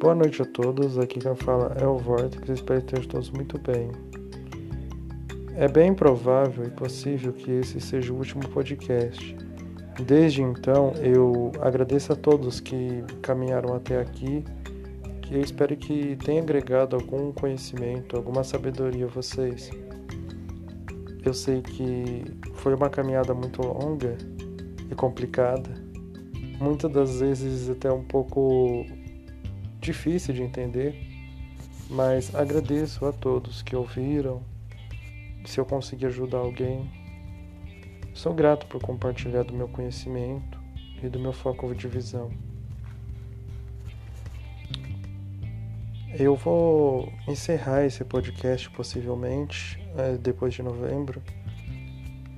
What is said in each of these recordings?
Boa noite a todos, aqui quem fala é o Vortex, espero que estejam todos muito bem. É bem provável e possível que esse seja o último podcast. Desde então, eu agradeço a todos que caminharam até aqui, que eu espero que tenha agregado algum conhecimento, alguma sabedoria a vocês. Eu sei que foi uma caminhada muito longa e complicada, muitas das vezes até um pouco difícil de entender, mas agradeço a todos que ouviram. Se eu conseguir ajudar alguém, sou grato por compartilhar do meu conhecimento e do meu foco de visão. Eu vou encerrar esse podcast possivelmente é, depois de novembro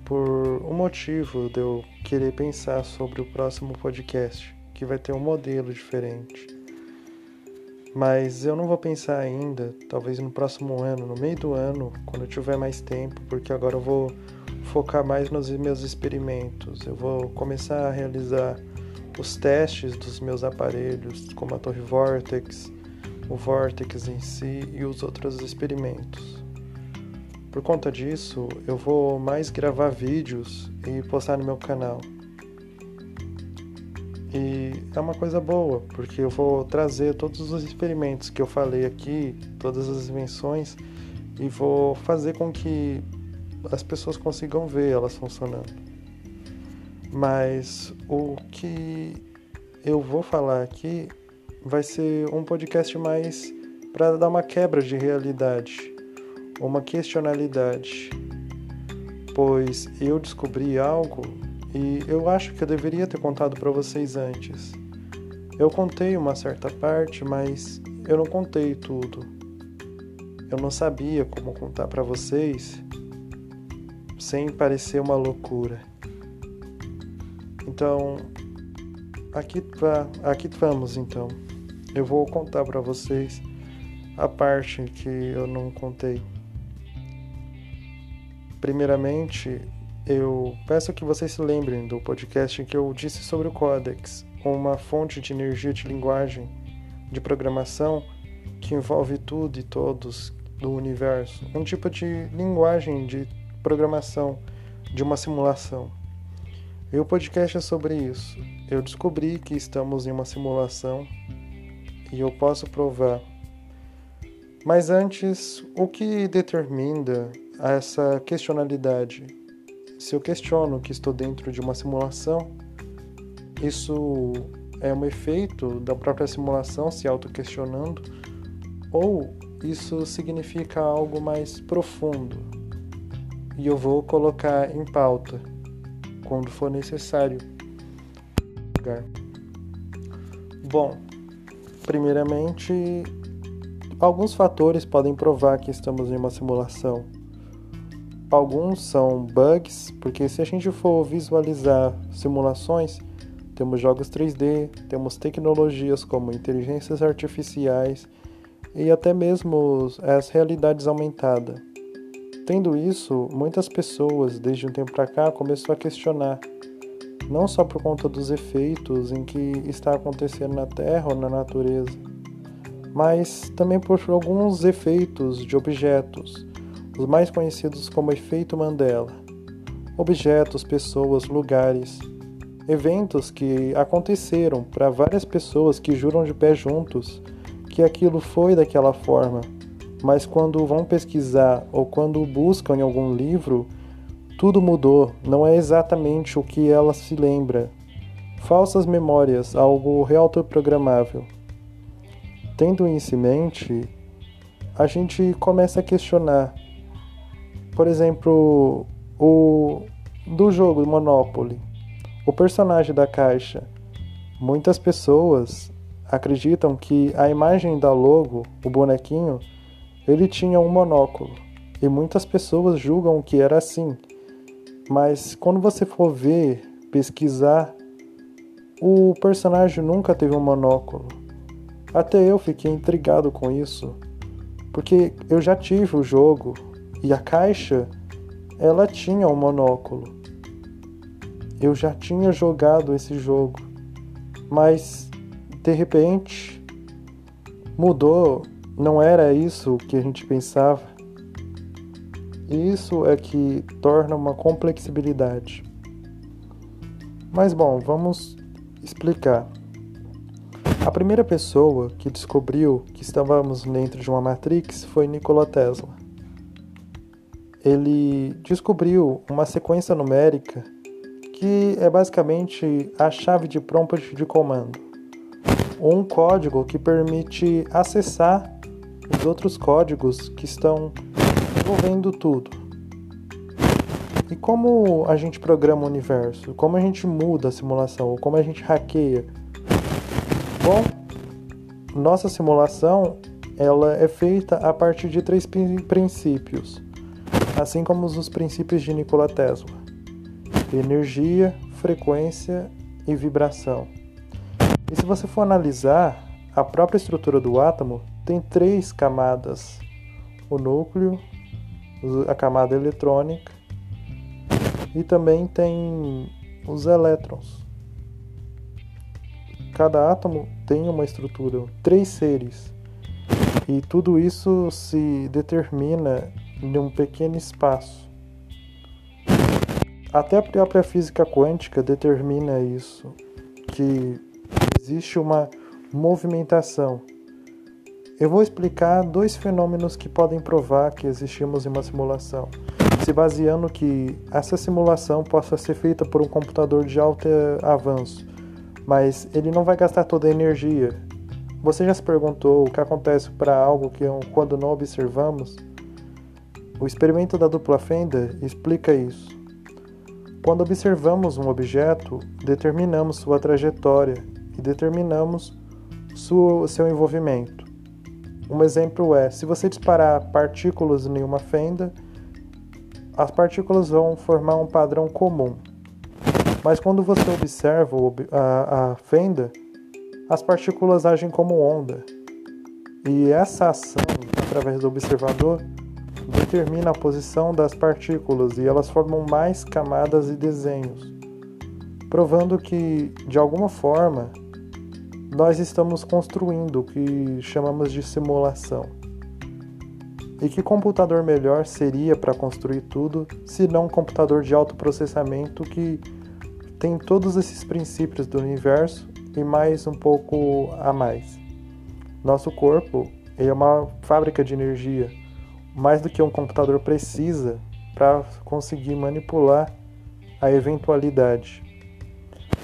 por um motivo de eu querer pensar sobre o próximo podcast, que vai ter um modelo diferente. Mas eu não vou pensar ainda, talvez no próximo ano, no meio do ano, quando eu tiver mais tempo, porque agora eu vou focar mais nos meus experimentos. Eu vou começar a realizar os testes dos meus aparelhos, como a Torre Vortex, o Vortex em si e os outros experimentos. Por conta disso, eu vou mais gravar vídeos e postar no meu canal. E é uma coisa boa, porque eu vou trazer todos os experimentos que eu falei aqui, todas as invenções, e vou fazer com que as pessoas consigam ver elas funcionando. Mas o que eu vou falar aqui vai ser um podcast mais para dar uma quebra de realidade uma questionalidade, pois eu descobri algo e eu acho que eu deveria ter contado para vocês antes. Eu contei uma certa parte, mas eu não contei tudo. Eu não sabia como contar para vocês sem parecer uma loucura. Então, aqui, aqui vamos então. Eu vou contar para vocês a parte que eu não contei. Primeiramente, eu peço que vocês se lembrem do podcast que eu disse sobre o Codex, uma fonte de energia de linguagem de programação que envolve tudo e todos do universo, um tipo de linguagem de programação de uma simulação. E o podcast é sobre isso. Eu descobri que estamos em uma simulação e eu posso provar. Mas antes, o que determina essa questionalidade. Se eu questiono que estou dentro de uma simulação, isso é um efeito da própria simulação se auto-questionando, ou isso significa algo mais profundo. E eu vou colocar em pauta quando for necessário. Bom, primeiramente, alguns fatores podem provar que estamos em uma simulação. Alguns são bugs, porque se a gente for visualizar simulações, temos jogos 3D, temos tecnologias como inteligências artificiais e até mesmo as realidades aumentadas. Tendo isso, muitas pessoas desde um tempo para cá começaram a questionar, não só por conta dos efeitos em que está acontecendo na Terra ou na natureza, mas também por alguns efeitos de objetos os mais conhecidos como efeito Mandela. Objetos, pessoas, lugares, eventos que aconteceram para várias pessoas que juram de pé juntos que aquilo foi daquela forma, mas quando vão pesquisar ou quando buscam em algum livro, tudo mudou, não é exatamente o que ela se lembra. Falsas memórias, algo reautoprogramável. Tendo isso em mente, a gente começa a questionar por exemplo, o do jogo Monopoly, o personagem da caixa. Muitas pessoas acreditam que a imagem da logo, o bonequinho, ele tinha um monóculo. E muitas pessoas julgam que era assim. Mas quando você for ver, pesquisar, o personagem nunca teve um monóculo. Até eu fiquei intrigado com isso, porque eu já tive o jogo, e a caixa, ela tinha um monóculo. Eu já tinha jogado esse jogo, mas de repente mudou, não era isso que a gente pensava. E isso é que torna uma complexibilidade. Mas bom, vamos explicar. A primeira pessoa que descobriu que estávamos dentro de uma matrix foi Nikola Tesla. Ele descobriu uma sequência numérica que é basicamente a chave de prompt de comando, um código que permite acessar os outros códigos que estão envolvendo tudo. E como a gente programa o universo? Como a gente muda a simulação? Ou como a gente hackeia? Bom, nossa simulação ela é feita a partir de três princípios, assim como os princípios de Nikola Tesla: energia, frequência e vibração. E se você for analisar, a própria estrutura do átomo tem três camadas: o núcleo, a camada eletrônica e também tem os elétrons. Cada átomo tem uma estrutura, três seres. E tudo isso se determina em um pequeno espaço. Até a própria física quântica determina isso, que existe uma movimentação. Eu vou explicar dois fenômenos que podem provar que existimos em uma simulação se baseando que essa simulação possa ser feita por um computador de alto avanço, mas ele não vai gastar toda a energia. Você já se perguntou o que acontece para algo que quando não observamos? O experimento da dupla fenda explica isso. Quando observamos um objeto, determinamos sua trajetória e determinamos seu envolvimento. Um exemplo é: se você disparar partículas em uma fenda, as partículas vão formar um padrão comum. Mas quando você observa a fenda, as partículas agem como onda. E essa ação, através do observador, determina a posição das partículas e elas formam mais camadas e desenhos, provando que, de alguma forma, nós estamos construindo o que chamamos de simulação. E que computador melhor seria para construir tudo se não um computador de alto processamento que tem todos esses princípios do universo e mais um pouco a mais. Nosso corpo é uma fábrica de energia, mais do que um computador precisa para conseguir manipular a eventualidade.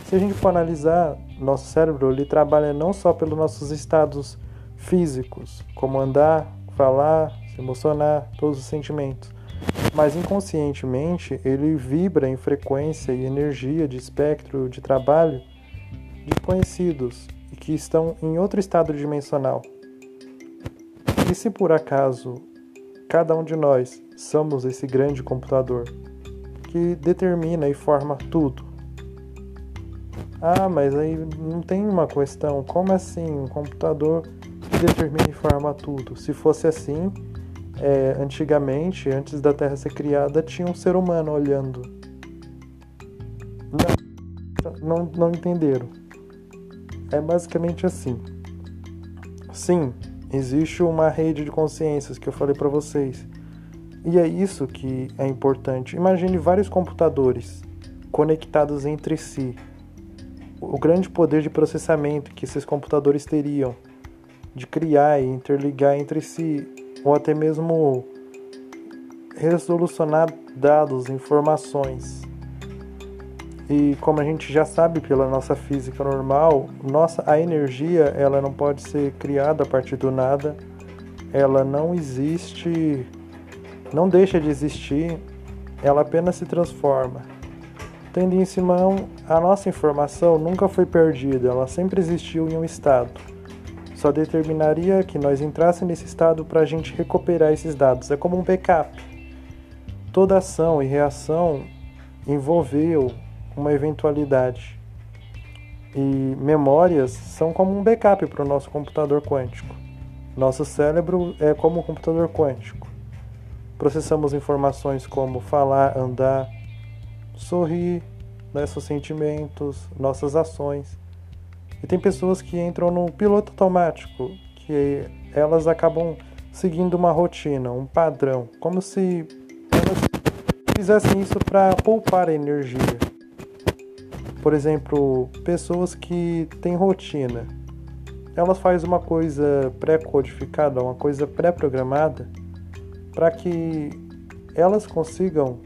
Se a gente for analisar, nosso cérebro ele trabalha não só pelos nossos estados físicos, como andar, falar, se emocionar, todos os sentimentos. Mas inconscientemente ele vibra em frequência e energia de espectro de trabalho desconhecidos e que estão em outro estado dimensional. E se por acaso cada um de nós somos esse grande computador que determina e forma tudo? Ah, mas aí não tem uma questão. Como assim um computador que determina e forma tudo? Se fosse assim, é, antigamente, antes da Terra ser criada, tinha um ser humano olhando. Não, não, não entenderam. É basicamente assim. Sim, existe uma rede de consciências que eu falei para vocês. E é isso que é importante. Imagine vários computadores conectados entre si. O grande poder de processamento que esses computadores teriam de criar e interligar entre si ou até mesmo resolucionar dados, informações. E como a gente já sabe pela nossa física normal, nossa a energia ela não pode ser criada a partir do nada. Ela não existe, não deixa de existir, ela apenas se transforma. Tendo em mão, a nossa informação nunca foi perdida, ela sempre existiu em um estado só determinaria que nós entrássemos nesse estado para a gente recuperar esses dados. É como um backup. Toda ação e reação envolveu uma eventualidade. E memórias são como um backup para o nosso computador quântico. Nosso cérebro é como um computador quântico. Processamos informações como falar, andar, sorrir, nossos sentimentos, nossas ações. E tem pessoas que entram no piloto automático, que elas acabam seguindo uma rotina, um padrão, como se elas fizessem isso para poupar energia. Por exemplo, pessoas que têm rotina, elas fazem uma coisa pré-codificada, uma coisa pré-programada, para que elas consigam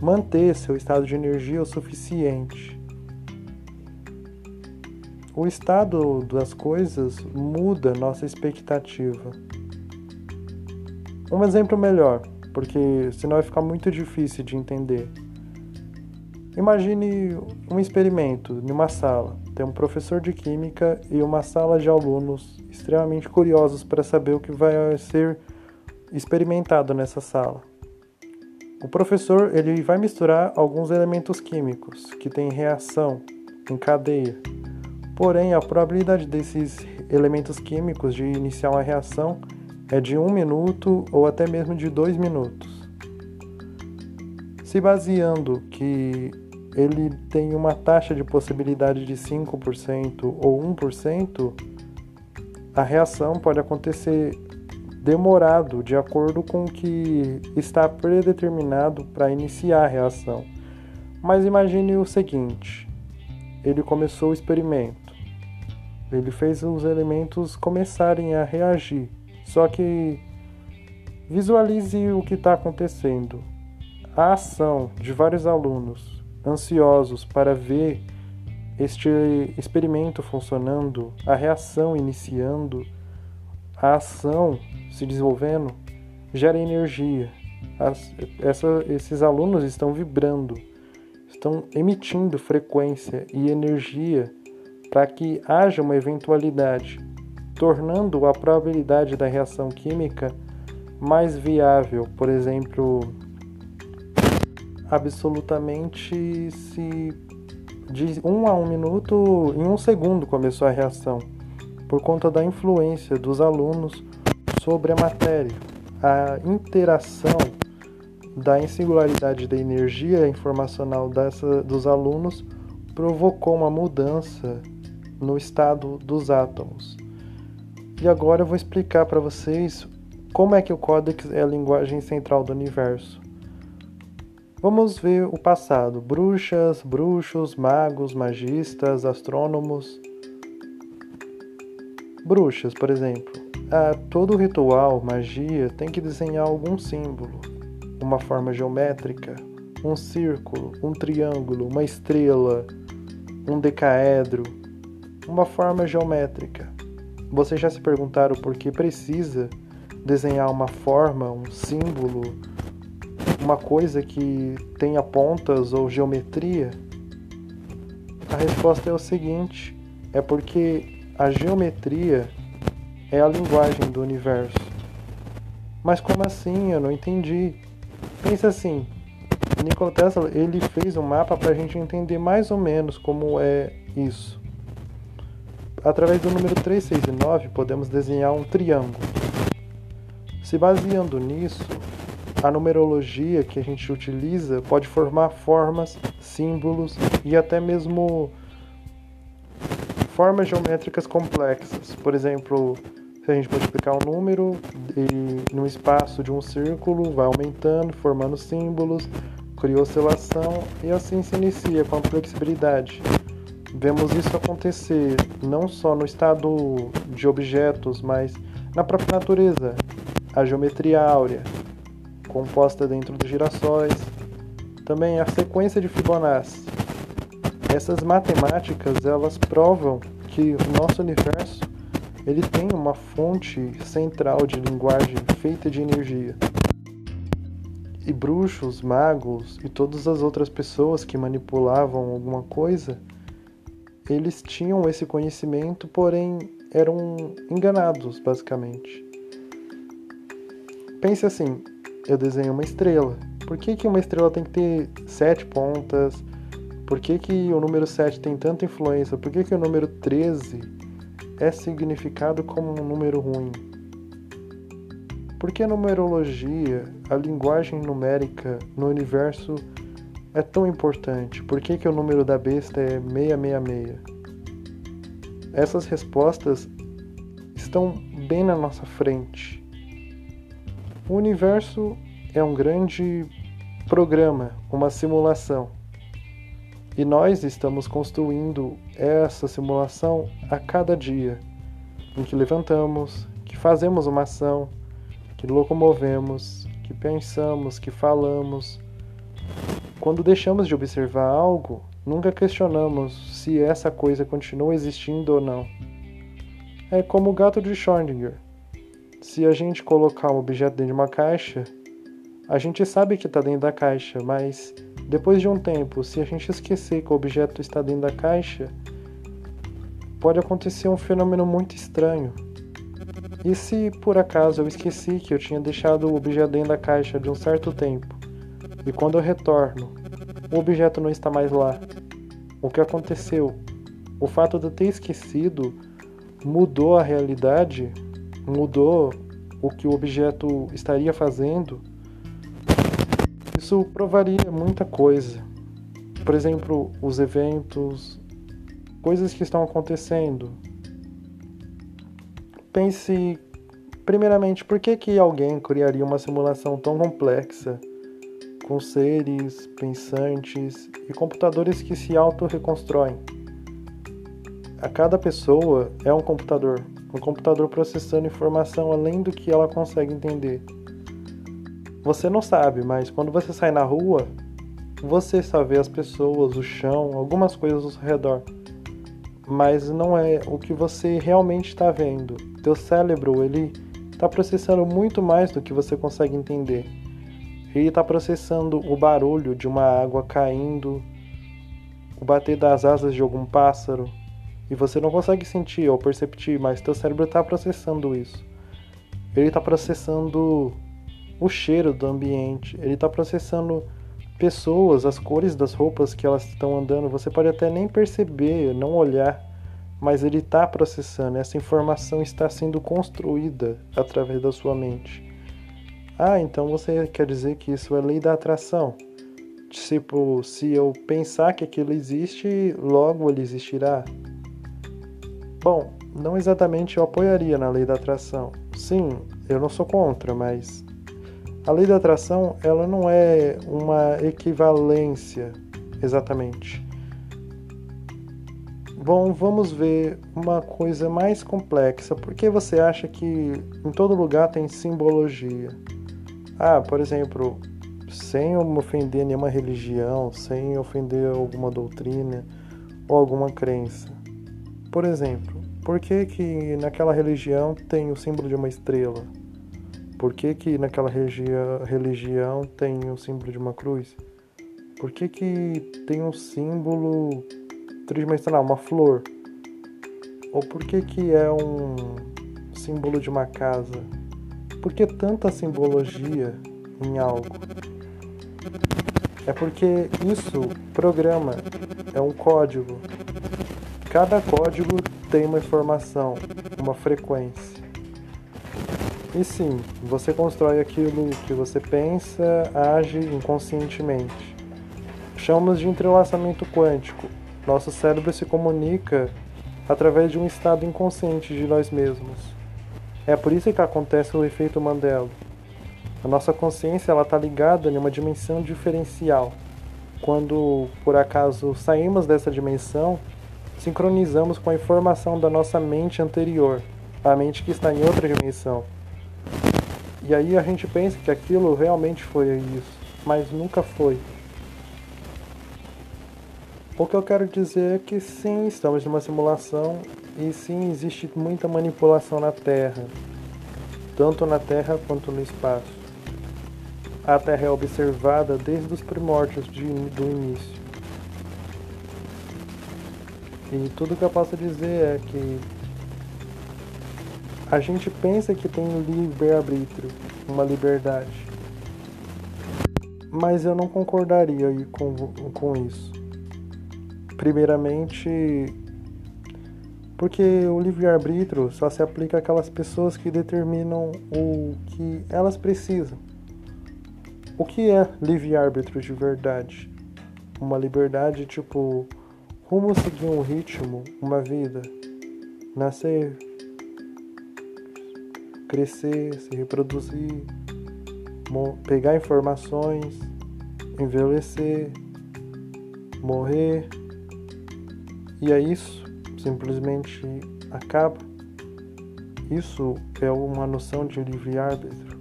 manter seu estado de energia o suficiente. O estado das coisas muda nossa expectativa. Um exemplo melhor, porque senão vai ficar muito difícil de entender. Imagine um experimento em uma sala. Tem um professor de química e uma sala de alunos extremamente curiosos para saber o que vai ser experimentado nessa sala. O professor ele vai misturar alguns elementos químicos que têm reação em cadeia. Porém, a probabilidade desses elementos químicos de iniciar uma reação é de um minuto ou até mesmo de dois minutos. Se baseando que ele tem uma taxa de possibilidade de 5% ou 1%, a reação pode acontecer demorado de acordo com o que está predeterminado para iniciar a reação. Mas imagine o seguinte: ele começou o experimento, ele fez os elementos começarem a reagir. Só que visualize o que está acontecendo. A ação de vários alunos ansiosos para ver este experimento funcionando, a reação iniciando, a ação se desenvolvendo, gera energia. As, essa, esses alunos estão vibrando, estão emitindo frequência e energia para que haja uma eventualidade tornando a probabilidade da reação química mais viável. Por exemplo, absolutamente se de 1 um a 1 um minuto, em um segundo começou a reação, por conta da influência dos alunos sobre a matéria. A interação da insingularidade da energia informacional dessa, dos alunos provocou uma mudança no estado dos átomos. E agora eu vou explicar para vocês como é que o Codex é a linguagem central do universo. Vamos ver o passado: bruxas, bruxos, magos, magistas, astrônomos. Bruxas, por exemplo. A todo ritual, magia, tem que desenhar algum símbolo, uma forma geométrica, um círculo, um triângulo, uma estrela, um decaedro, uma forma geométrica. Vocês já se perguntaram por que precisa desenhar uma forma, um símbolo, uma coisa que tenha pontas ou geometria? A resposta é o seguinte: é porque a geometria é a linguagem do universo. Mas como assim? Eu não entendi. Pensa assim, Nikola Tesla ele fez um mapa para a gente entender mais ou menos como é isso. Através do número 3, 6 e 9, podemos desenhar um triângulo. Se baseando nisso, a numerologia que a gente utiliza pode formar formas, símbolos e até mesmo formas geométricas complexas. Por exemplo, se a gente multiplicar um número e no espaço de um círculo vai aumentando, formando símbolos, cria oscilação e assim se inicia com a flexibilidade. Vemos isso acontecer não só no estado de objetos, mas na própria natureza. A geometria áurea, composta dentro dos girassóis, também a sequência de Fibonacci. Essas matemáticas, elas provam que o nosso universo ele tem uma fonte central de linguagem feita de energia. E bruxos, magos e todas as outras pessoas que manipulavam alguma coisa eles tinham esse conhecimento, porém eram enganados, basicamente. Pense assim: eu desenho uma estrela. Por que, que uma estrela tem que ter sete pontas? Por que, que o número 7 tem tanta influência? Por que, que o número 13 é significado como um número ruim? Por que a numerologia, a linguagem numérica no universo é tão importante? Por que, que o número da besta é 666? Essas respostas estão bem na nossa frente. O universo é um grande programa, uma simulação. E nós estamos construindo essa simulação a cada dia, em que levantamos, que fazemos uma ação, que locomovemos, que pensamos, que falamos. Quando deixamos de observar algo, nunca questionamos se essa coisa continua existindo ou não. É como o gato de Schrödinger. Se a gente colocar um objeto dentro de uma caixa, a gente sabe que está dentro da caixa, mas depois de um tempo, se a gente esquecer que o objeto está dentro da caixa, pode acontecer um fenômeno muito estranho. E se por acaso eu esqueci que eu tinha deixado o objeto dentro da caixa de um certo tempo, e quando eu retorno, o objeto não está mais lá? O que aconteceu? O fato de eu ter esquecido mudou a realidade, mudou o que o objeto estaria fazendo isso provaria muita coisa. Por exemplo, os eventos, coisas que estão acontecendo. Pense, primeiramente, por que, que alguém criaria uma simulação tão complexa, com seres pensantes e computadores que se auto-reconstroem? A cada pessoa é um computador, um computador processando informação além do que ela consegue entender. Você não sabe, mas quando você sai na rua, você só vê as pessoas, o chão, algumas coisas ao seu redor. Mas não é o que você realmente está vendo. Teu cérebro, ele está processando muito mais do que você consegue entender. Ele está processando o barulho de uma água caindo, o bater das asas de algum pássaro, e você não consegue sentir ou perceber, mas teu cérebro está processando isso. Ele está processando o cheiro do ambiente, ele está processando pessoas, as cores das roupas que elas estão andando. Você pode até nem perceber, não olhar, mas ele está processando. Essa informação está sendo construída através da sua mente. Ah, então você quer dizer que isso é lei da atração? Tipo, se eu pensar que aquilo existe, logo ele existirá? Bom, não exatamente eu apoiaria na lei da atração. Sim, eu não sou contra, mas a lei da atração, ela não é uma equivalência exatamente. Bom, vamos ver uma coisa mais complexa. Por que você acha que em todo lugar tem simbologia? Ah, por exemplo, sem ofender nenhuma religião, sem ofender alguma doutrina ou alguma crença. Por exemplo, por que que naquela religião tem o símbolo de uma estrela? Por que, que naquela religião tem o símbolo de uma cruz? Por que, que tem um símbolo tridimensional, uma flor? Ou por que, que é um símbolo de uma casa? Por que tanta simbologia em algo? É porque isso programa, é um código. Cada código tem uma informação, uma frequência. E sim, você constrói aquilo que você pensa, age inconscientemente. Chamamos de entrelaçamento quântico. Nosso cérebro se comunica através de um estado inconsciente de nós mesmos. É por isso que acontece o efeito Mandela. A nossa consciência está ligada em uma dimensão diferencial. Quando por acaso saímos dessa dimensão, sincronizamos com a informação da nossa mente anterior, a mente que está em outra dimensão. E aí a gente pensa que aquilo realmente foi isso, mas nunca foi. O que eu quero dizer é que sim, estamos numa simulação e sim existe muita manipulação na Terra, tanto na Terra quanto no espaço. A Terra é observada desde os primórdios de, do início. E tudo que eu posso dizer é que a gente pensa que tem livre-arbítrio, uma liberdade. Mas eu não concordaria com, com isso. Primeiramente, porque o livre-arbítrio só se aplica àquelas pessoas que determinam o que elas precisam. O que é livre-arbítrio de verdade? Uma liberdade tipo rumo seguir um ritmo, uma vida, nascer, crescer, se reproduzir, pegar informações, envelhecer, morrer. E é isso, simplesmente acaba. Isso é uma noção de livre-arbítrio.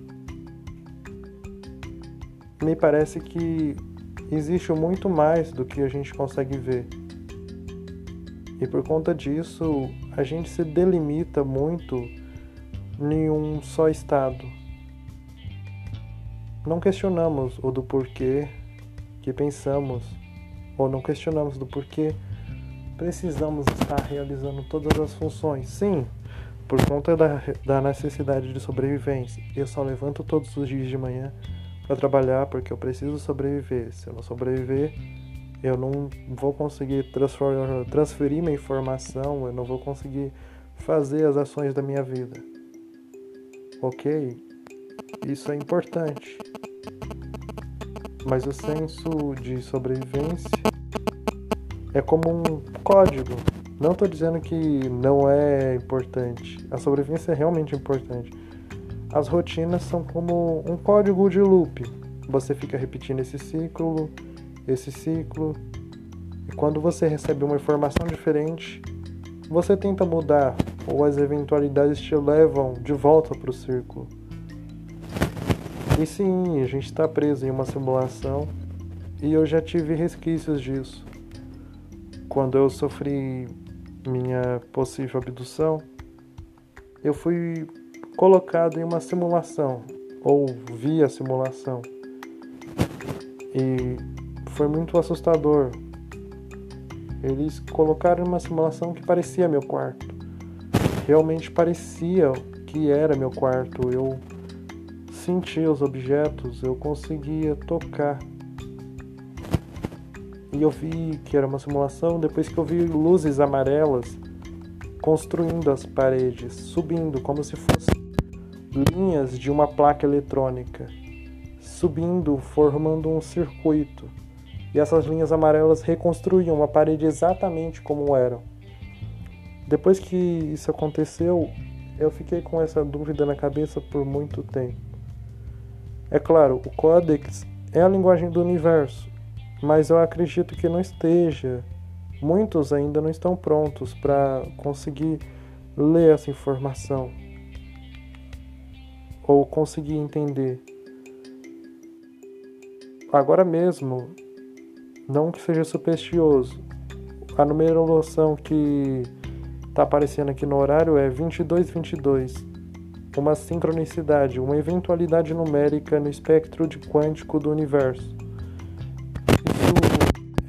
Me parece que existe muito mais do que a gente consegue ver. E por conta disso, a gente se delimita muito em um só estado. Não questionamos o do porquê que pensamos, ou não questionamos do porquê precisamos estar realizando todas as funções. Sim, por conta da, da necessidade de sobrevivência. Eu só levanto todos os dias de manhã para trabalhar porque eu preciso sobreviver. Se eu não sobreviver, eu não vou conseguir transferir minha informação, eu não vou conseguir fazer as ações da minha vida. Ok? Isso é importante. Mas o senso de sobrevivência é como um código. Não estou dizendo que não é importante. A sobrevivência é realmente importante. As rotinas são como um código de loop. Você fica repetindo esse ciclo, esse ciclo. E quando você recebe uma informação diferente, você tenta mudar, ou as eventualidades te levam de volta para o círculo. E sim, a gente está preso em uma simulação e eu já tive resquícios disso quando eu sofri minha possível abdução, eu fui colocado em uma simulação, ou vi a simulação. E foi muito assustador. Eles colocaram uma simulação que parecia meu quarto. Realmente parecia que era meu quarto. Eu sentia os objetos, eu conseguia tocar e eu vi que era uma simulação depois que eu vi luzes amarelas construindo as paredes, subindo como se fossem linhas de uma placa eletrônica, subindo, formando um circuito. E essas linhas amarelas reconstruíam a parede exatamente como eram. Depois que isso aconteceu, eu fiquei com essa dúvida na cabeça por muito tempo. É claro, o Codex é a linguagem do universo, mas eu acredito que não esteja. Muitos ainda não estão prontos para conseguir ler essa informação ou conseguir entender. Agora mesmo, não que seja supersticioso, a numeração que está aparecendo aqui no horário é 2222, uma sincronicidade, uma eventualidade numérica no espectro de quântico do universo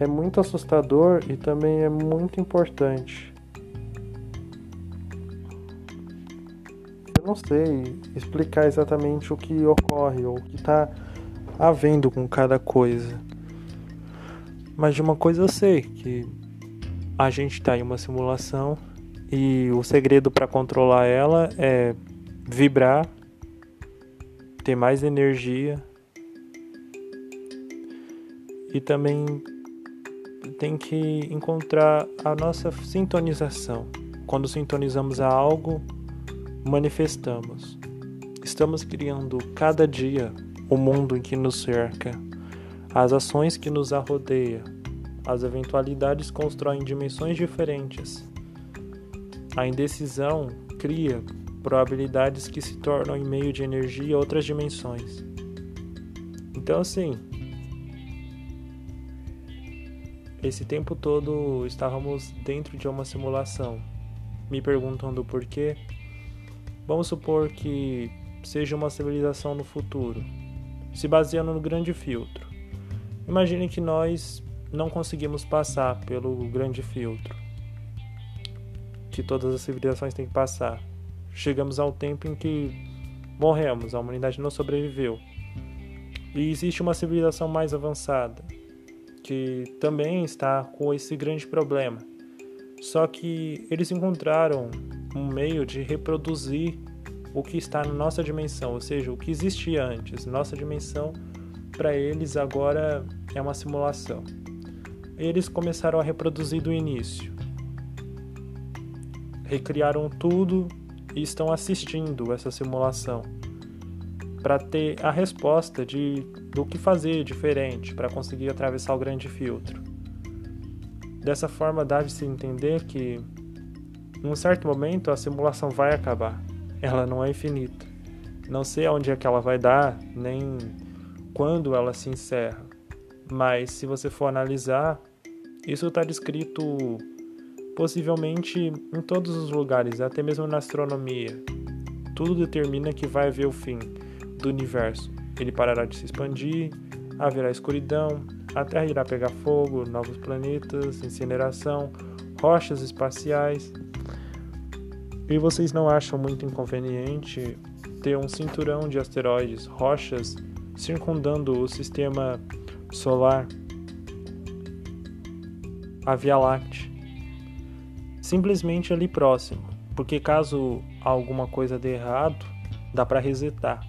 é muito assustador e também é muito importante. Eu não sei explicar exatamente o que ocorre ou o que está havendo com cada coisa. Mas de uma coisa eu sei, que a gente está em uma simulação e o segredo para controlar ela é vibrar, ter mais energia e também tem que encontrar a nossa sintonização. Quando sintonizamos a algo, manifestamos. Estamos criando cada dia o mundo em que nos cerca, as ações que nos arrodeia, as eventualidades constroem dimensões diferentes. A indecisão cria probabilidades que se tornam em meio de energia outras dimensões. Então, assim, Esse tempo todo estávamos dentro de uma simulação, me perguntando por quê. Vamos supor que seja uma civilização no futuro, se baseando no grande filtro. Imagine que nós não conseguimos passar pelo grande filtro que todas as civilizações têm que passar. Chegamos ao tempo em que morremos, a humanidade não sobreviveu. E existe uma civilização mais avançada, que também está com esse grande problema. Só que eles encontraram um meio de reproduzir o que está na nossa dimensão, ou seja, o que existia antes. Nossa dimensão, para eles, agora é uma simulação. Eles começaram a reproduzir do início. Recriaram tudo e estão assistindo essa simulação para ter a resposta de do que fazer diferente para conseguir atravessar o grande filtro. Dessa forma, dá-se entender que, em um certo momento, a simulação vai acabar. Ela não é infinita. Não sei aonde é que ela vai dar, nem quando ela se encerra. Mas, se você for analisar, isso está descrito possivelmente em todos os lugares, até mesmo na astronomia. Tudo determina que vai haver o fim do universo. Ele parará de se expandir, haverá escuridão, a Terra irá pegar fogo, novos planetas, incineração, rochas espaciais. E vocês não acham muito inconveniente ter um cinturão de asteroides, rochas circundando o sistema solar, a Via Láctea, simplesmente ali próximo, porque caso alguma coisa dê errado, dá para resetar.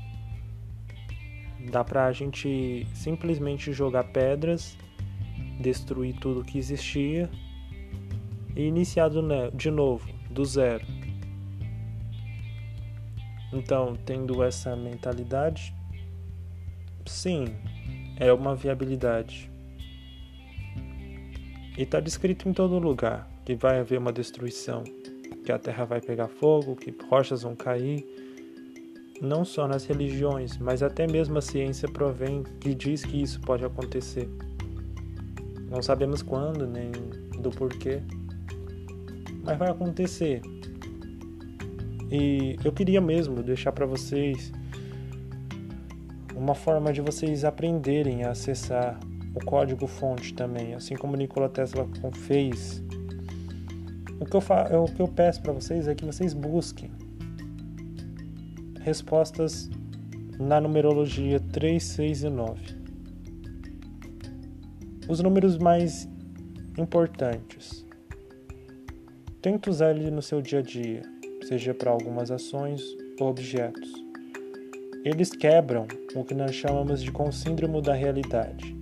Dá pra gente simplesmente jogar pedras, destruir tudo que existia e iniciar de novo, do zero. Então, tendo essa mentalidade, sim, é uma viabilidade. E está descrito em todo lugar que vai haver uma destruição, que a terra vai pegar fogo, que rochas vão cair não só nas religiões, mas até mesmo a ciência provém que diz que isso pode acontecer. Não sabemos quando nem do porquê, mas vai acontecer. E eu queria mesmo deixar para vocês uma forma de vocês aprenderem a acessar o código fonte também, assim como Nikola Tesla fez. O que eu, o que eu peço para vocês é que vocês busquem respostas na numerologia 3, 6 e 9. Os números mais importantes. Tente usar ele no seu dia a dia, seja para algumas ações ou objetos. Eles quebram o que nós chamamos de consíndromo da realidade.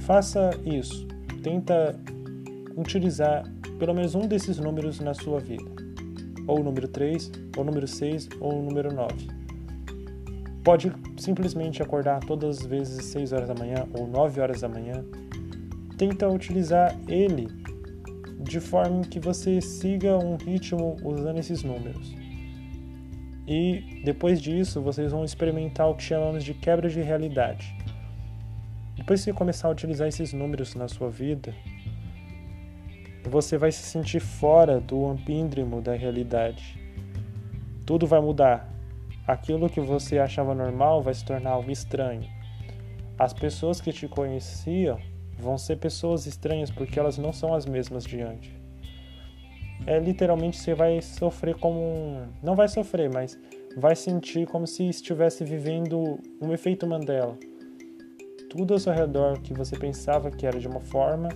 Faça isso. Tenta utilizar pelo menos um desses números na sua vida ou o número 3, ou o número 6, ou o número 9. Pode simplesmente acordar todas as vezes 6 horas da manhã ou 9 horas da manhã. Tenta utilizar ele de forma que você siga um ritmo usando esses números. E depois disso, vocês vão experimentar o que chamamos de quebra de realidade. Depois que você começar a utilizar esses números na sua vida, você vai se sentir fora do ampíndrimo da realidade. Tudo vai mudar. Aquilo que você achava normal vai se tornar algo estranho. As pessoas que te conheciam vão ser pessoas estranhas porque elas não são as mesmas de antes. É literalmente você vai sofrer como um... não vai sofrer, mas vai sentir como se estivesse vivendo um efeito Mandela. Tudo ao seu redor que você pensava que era de uma forma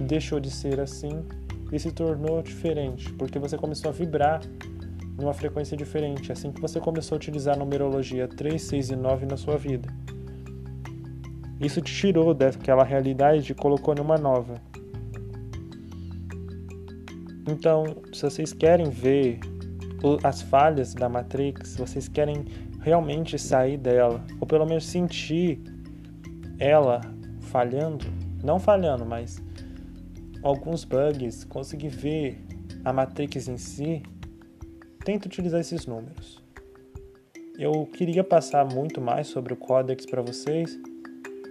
deixou de ser assim e se tornou diferente, porque você começou a vibrar numa frequência diferente, assim que você começou a utilizar a numerologia 3, 6 e 9 na sua vida. Isso te tirou daquela realidade e colocou numa nova. Então, se vocês querem ver as falhas da Matrix, vocês querem realmente sair dela, ou pelo menos sentir ela falhando, não falhando, mas alguns bugs, conseguir ver a matrix em si, tenta utilizar esses números. Eu queria passar muito mais sobre o Codex para vocês,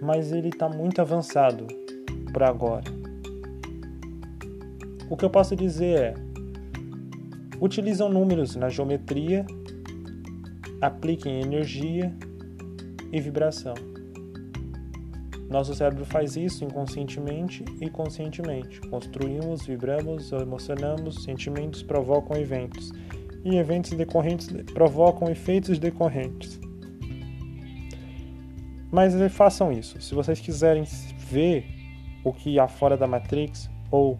mas ele está muito avançado para agora. O que eu posso dizer é: utilizam números na geometria, apliquem energia e vibração. Nosso cérebro faz isso inconscientemente e conscientemente. Construímos, vibramos, emocionamos, sentimentos provocam eventos, e eventos decorrentes provocam efeitos decorrentes. Mas façam isso. Se vocês quiserem ver o que há fora da Matrix ou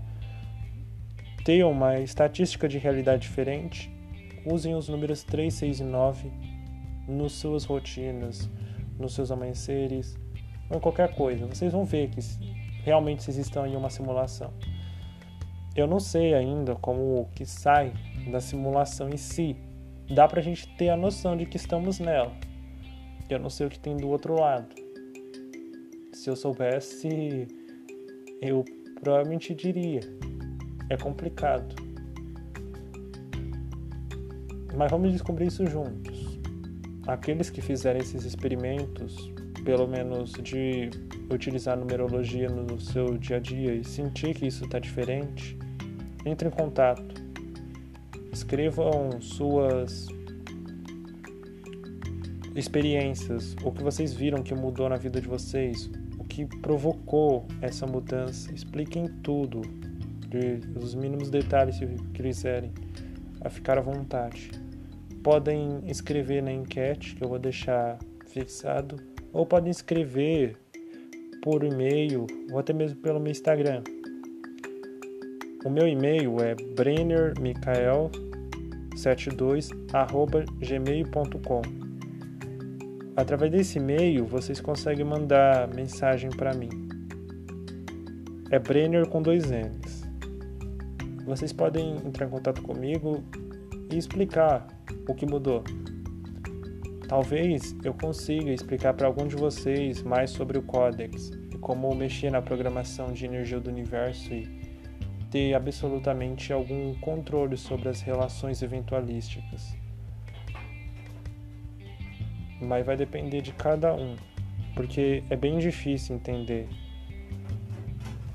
ter uma estatística de realidade diferente, usem os números 3, 6 e 9 nas suas rotinas, nos seus amanheceres, ou em qualquer coisa, vocês vão ver que realmente vocês estão em uma simulação. eu não sei ainda como que sai da simulação em si. Dá pra gente ter a noção de que estamos nela. Eu não sei o que tem do outro lado. Se eu soubesse, eu provavelmente diria. É complicado. Mas vamos descobrir isso juntos. Aqueles que fizerem esses experimentos, pelo menos de utilizar numerologia no seu dia a dia e sentir que isso está diferente, entre em contato. Escrevam suas experiências, o que vocês viram que mudou na vida de vocês, o que provocou essa mudança. Expliquem tudo, os mínimos detalhes se quiserem, a ficar à vontade. Podem escrever na enquete que eu vou deixar fixado, ou podem escrever por e-mail ou até mesmo pelo meu Instagram. O meu e-mail é brennermichael72@gmail.com. Através desse e-mail vocês conseguem mandar mensagem para mim. É Brenner com dois N's. Vocês podem entrar em contato comigo e explicar o que mudou. Talvez eu consiga explicar para algum de vocês mais sobre o Codex e como mexer na programação de energia do universo e ter absolutamente algum controle sobre as relações eventualísticas. Mas vai depender de cada um, porque é bem difícil entender.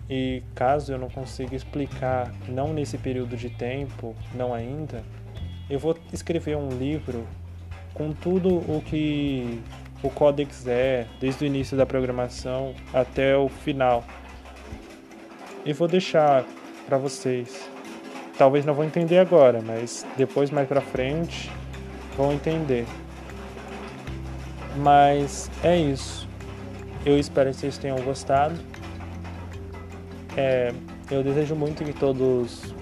E caso eu não consiga explicar, não nesse período de tempo, não ainda, eu vou escrever um livro com tudo o que o Codex é, desde o início da programação até o final. E vou deixar para vocês. Talvez não vão entender agora, mas depois mais para frente vão entender. Mas é isso. Eu espero que vocês tenham gostado. É, eu desejo muito que todos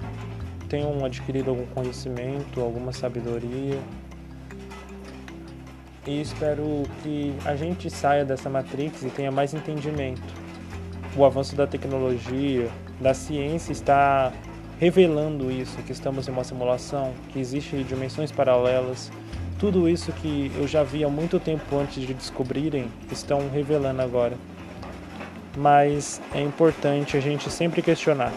tenham adquirido algum conhecimento, alguma sabedoria e espero que a gente saia dessa matrix e tenha mais entendimento. O avanço da tecnologia, da ciência está revelando isso, que estamos em uma simulação, que existem dimensões paralelas. Tudo isso que eu já vi há muito tempo antes de descobrirem, estão revelando agora. Mas é importante a gente sempre questionar.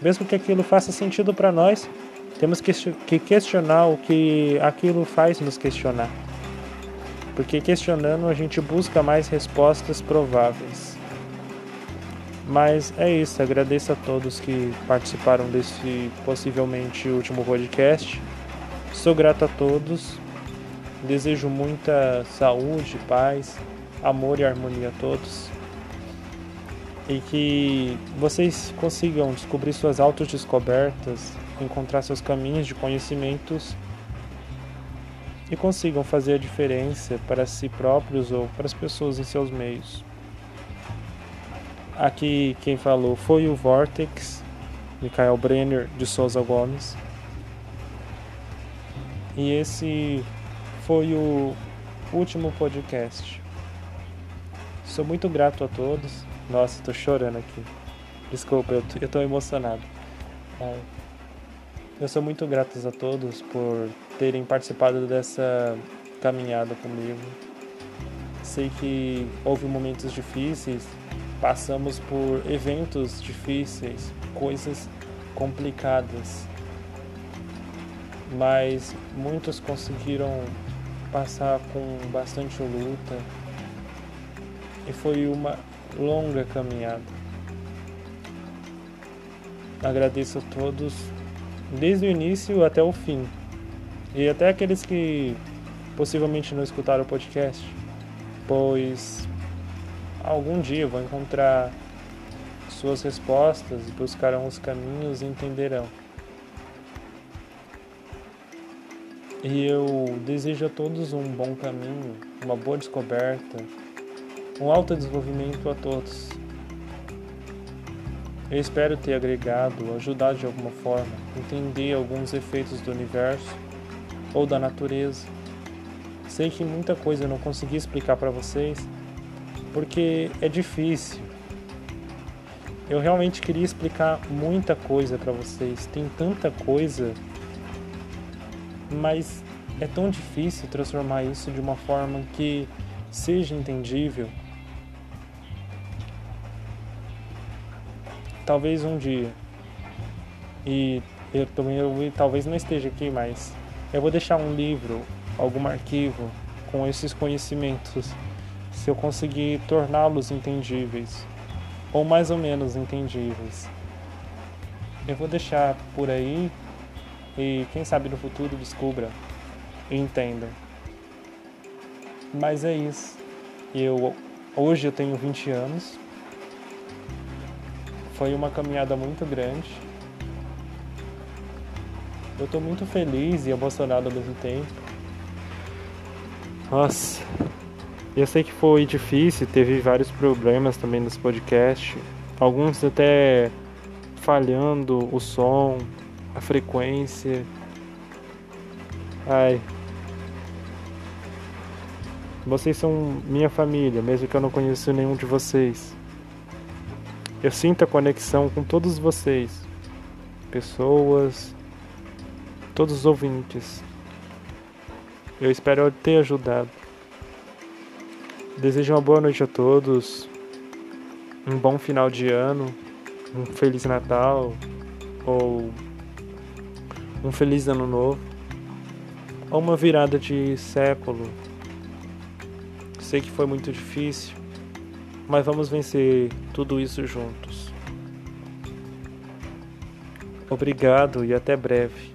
Mesmo que aquilo faça sentido para nós, temos que questionar o que aquilo faz nos questionar porque questionando a gente busca mais respostas prováveis. Mas é isso, agradeço a todos que participaram desse possivelmente último podcast. Sou grato a todos. Desejo muita saúde, paz, amor e harmonia a todos. E que vocês consigam descobrir suas autodescobertas, encontrar seus caminhos de conhecimentos e consigam fazer a diferença para si próprios ou para as pessoas em seus meios. Aqui quem falou foi o Vortex, Michael Brenner de Souza Gomes. E esse foi o último podcast. Sou muito grato a todos. Nossa, tô chorando aqui. Desculpa, eu eu tô emocionado. É, eu sou muito grato a todos por terem participado dessa caminhada comigo. Sei que houve momentos difíceis, passamos por eventos difíceis, coisas complicadas, mas muitos conseguiram passar com bastante luta e foi uma longa caminhada. Agradeço a todos desde o início até o fim. E até aqueles que possivelmente não escutaram o podcast, pois algum dia vão encontrar suas respostas, buscarão os caminhos e entenderão. E eu desejo a todos um bom caminho, uma boa descoberta, um alto desenvolvimento a todos. Eu espero ter agregado, ajudado de alguma forma, entender alguns efeitos do universo ou da natureza. Sei que muita coisa eu não consegui explicar para vocês porque é difícil. eu realmente queria explicar muita coisa para vocês. Tem tanta coisa, mas é tão difícil transformar isso de uma forma que seja entendível. Talvez um dia. E eu também eu, talvez não esteja aqui, mas eu vou deixar um livro, algum arquivo com esses conhecimentos, se eu conseguir torná-los entendíveis ou mais ou menos entendíveis. Eu vou deixar por aí e quem sabe no futuro descubra e entenda. Mas é isso. Eu hoje eu tenho 20 anos. Foi uma caminhada muito grande. Eu estou muito feliz e emocionado ao mesmo tempo. Nossa, eu sei que foi difícil, teve vários problemas também nesse podcast. Alguns até falhando o som, a frequência. Ai. Vocês são minha família, mesmo que eu não conheça nenhum de vocês. Eu sinto a conexão com todos vocês, pessoas, todos os ouvintes. Eu espero ter ajudado. Desejo uma boa noite a todos, um bom final de ano, um feliz Natal ou um feliz ano novo ou uma virada de século. Sei que foi muito difícil, mas vamos vencer tudo isso juntos. Obrigado e até breve.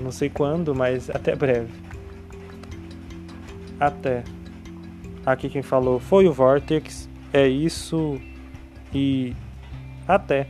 Não sei quando, mas até breve. Até. Aqui quem falou foi o Vortex. É isso e até.